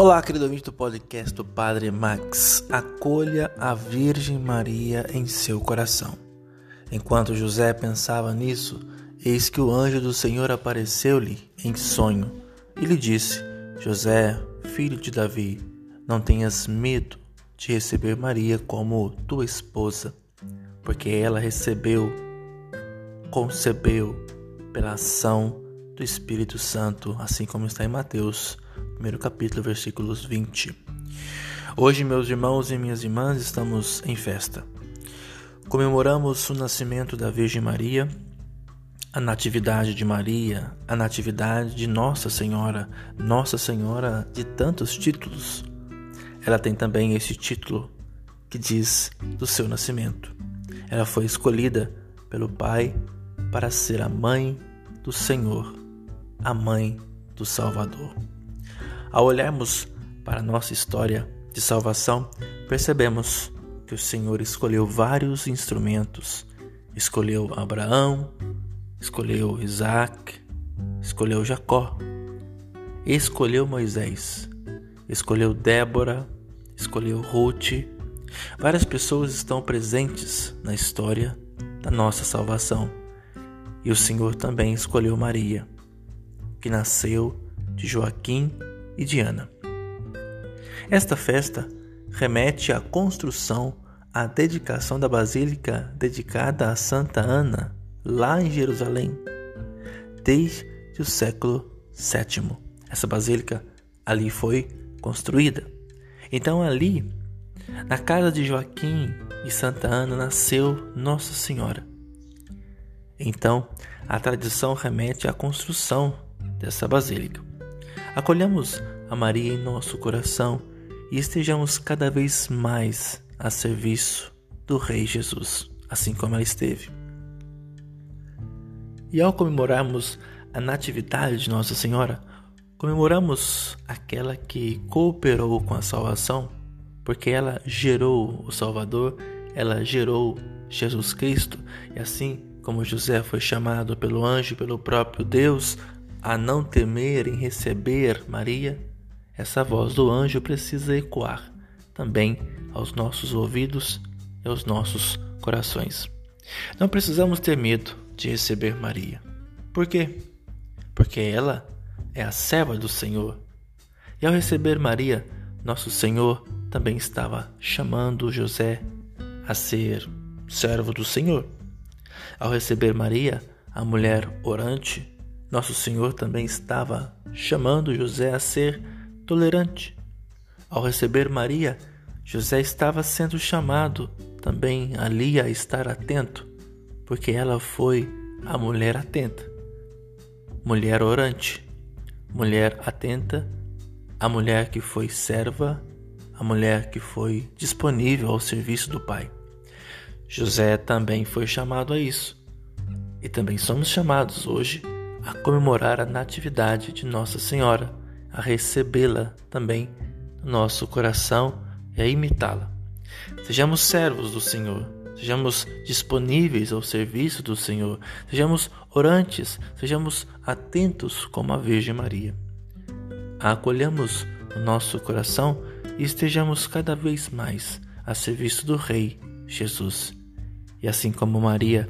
Olá, querido ouvinte do podcast do Padre Max. Acolha a Virgem Maria em seu coração. Enquanto José pensava nisso, eis que o anjo do Senhor apareceu-lhe em sonho e lhe disse: José, filho de Davi, não tenhas medo de receber Maria como tua esposa, porque ela recebeu, concebeu pela ação do Espírito Santo, assim como está em Mateus primeiro capítulo, versículos 20. Hoje, meus irmãos e minhas irmãs, estamos em festa. Comemoramos o nascimento da Virgem Maria, a Natividade de Maria, a Natividade de Nossa Senhora, Nossa Senhora de tantos títulos. Ela tem também esse título que diz do seu nascimento. Ela foi escolhida pelo Pai para ser a mãe do Senhor, a mãe do Salvador. Ao olharmos para a nossa história de salvação, percebemos que o Senhor escolheu vários instrumentos. Escolheu Abraão, escolheu Isaac, escolheu Jacó, escolheu Moisés, escolheu Débora, escolheu Ruth. Várias pessoas estão presentes na história da nossa salvação. E o Senhor também escolheu Maria, que nasceu de Joaquim e Diana. Esta festa remete à construção, à dedicação da basílica dedicada a Santa Ana, lá em Jerusalém, desde o século VII. Essa basílica ali foi construída. Então, ali, na casa de Joaquim e Santa Ana, nasceu Nossa Senhora. Então, a tradição remete à construção dessa basílica. Acolhamos a Maria em nosso coração e estejamos cada vez mais a serviço do Rei Jesus, assim como ela esteve. E ao comemorarmos a Natividade de Nossa Senhora, comemoramos aquela que cooperou com a salvação, porque ela gerou o Salvador, ela gerou Jesus Cristo, e assim como José foi chamado pelo anjo, pelo próprio Deus, a não temer em receber Maria, essa voz do anjo precisa ecoar também aos nossos ouvidos e aos nossos corações. Não precisamos ter medo de receber Maria. Por quê? Porque ela é a serva do Senhor. E ao receber Maria, nosso Senhor também estava chamando José a ser servo do Senhor. Ao receber Maria, a mulher orante, nosso Senhor também estava chamando José a ser tolerante. Ao receber Maria, José estava sendo chamado também ali a estar atento, porque ela foi a mulher atenta, mulher orante, mulher atenta, a mulher que foi serva, a mulher que foi disponível ao serviço do Pai. José também foi chamado a isso. E também somos chamados hoje a comemorar a Natividade de Nossa Senhora, a recebê-la também no nosso coração e a imitá-la. Sejamos servos do Senhor, sejamos disponíveis ao serviço do Senhor, sejamos orantes, sejamos atentos como a Virgem Maria. A acolhamos no nosso coração e estejamos cada vez mais a serviço do Rei Jesus. E assim como Maria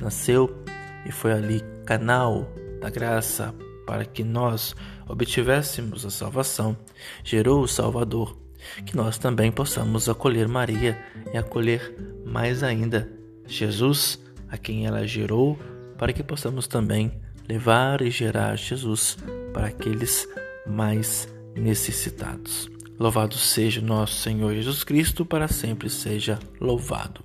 nasceu e foi ali canal da graça para que nós obtivéssemos a salvação, gerou o Salvador, que nós também possamos acolher Maria e acolher mais ainda Jesus, a quem ela gerou, para que possamos também levar e gerar Jesus para aqueles mais necessitados. Louvado seja nosso Senhor Jesus Cristo, para sempre seja louvado.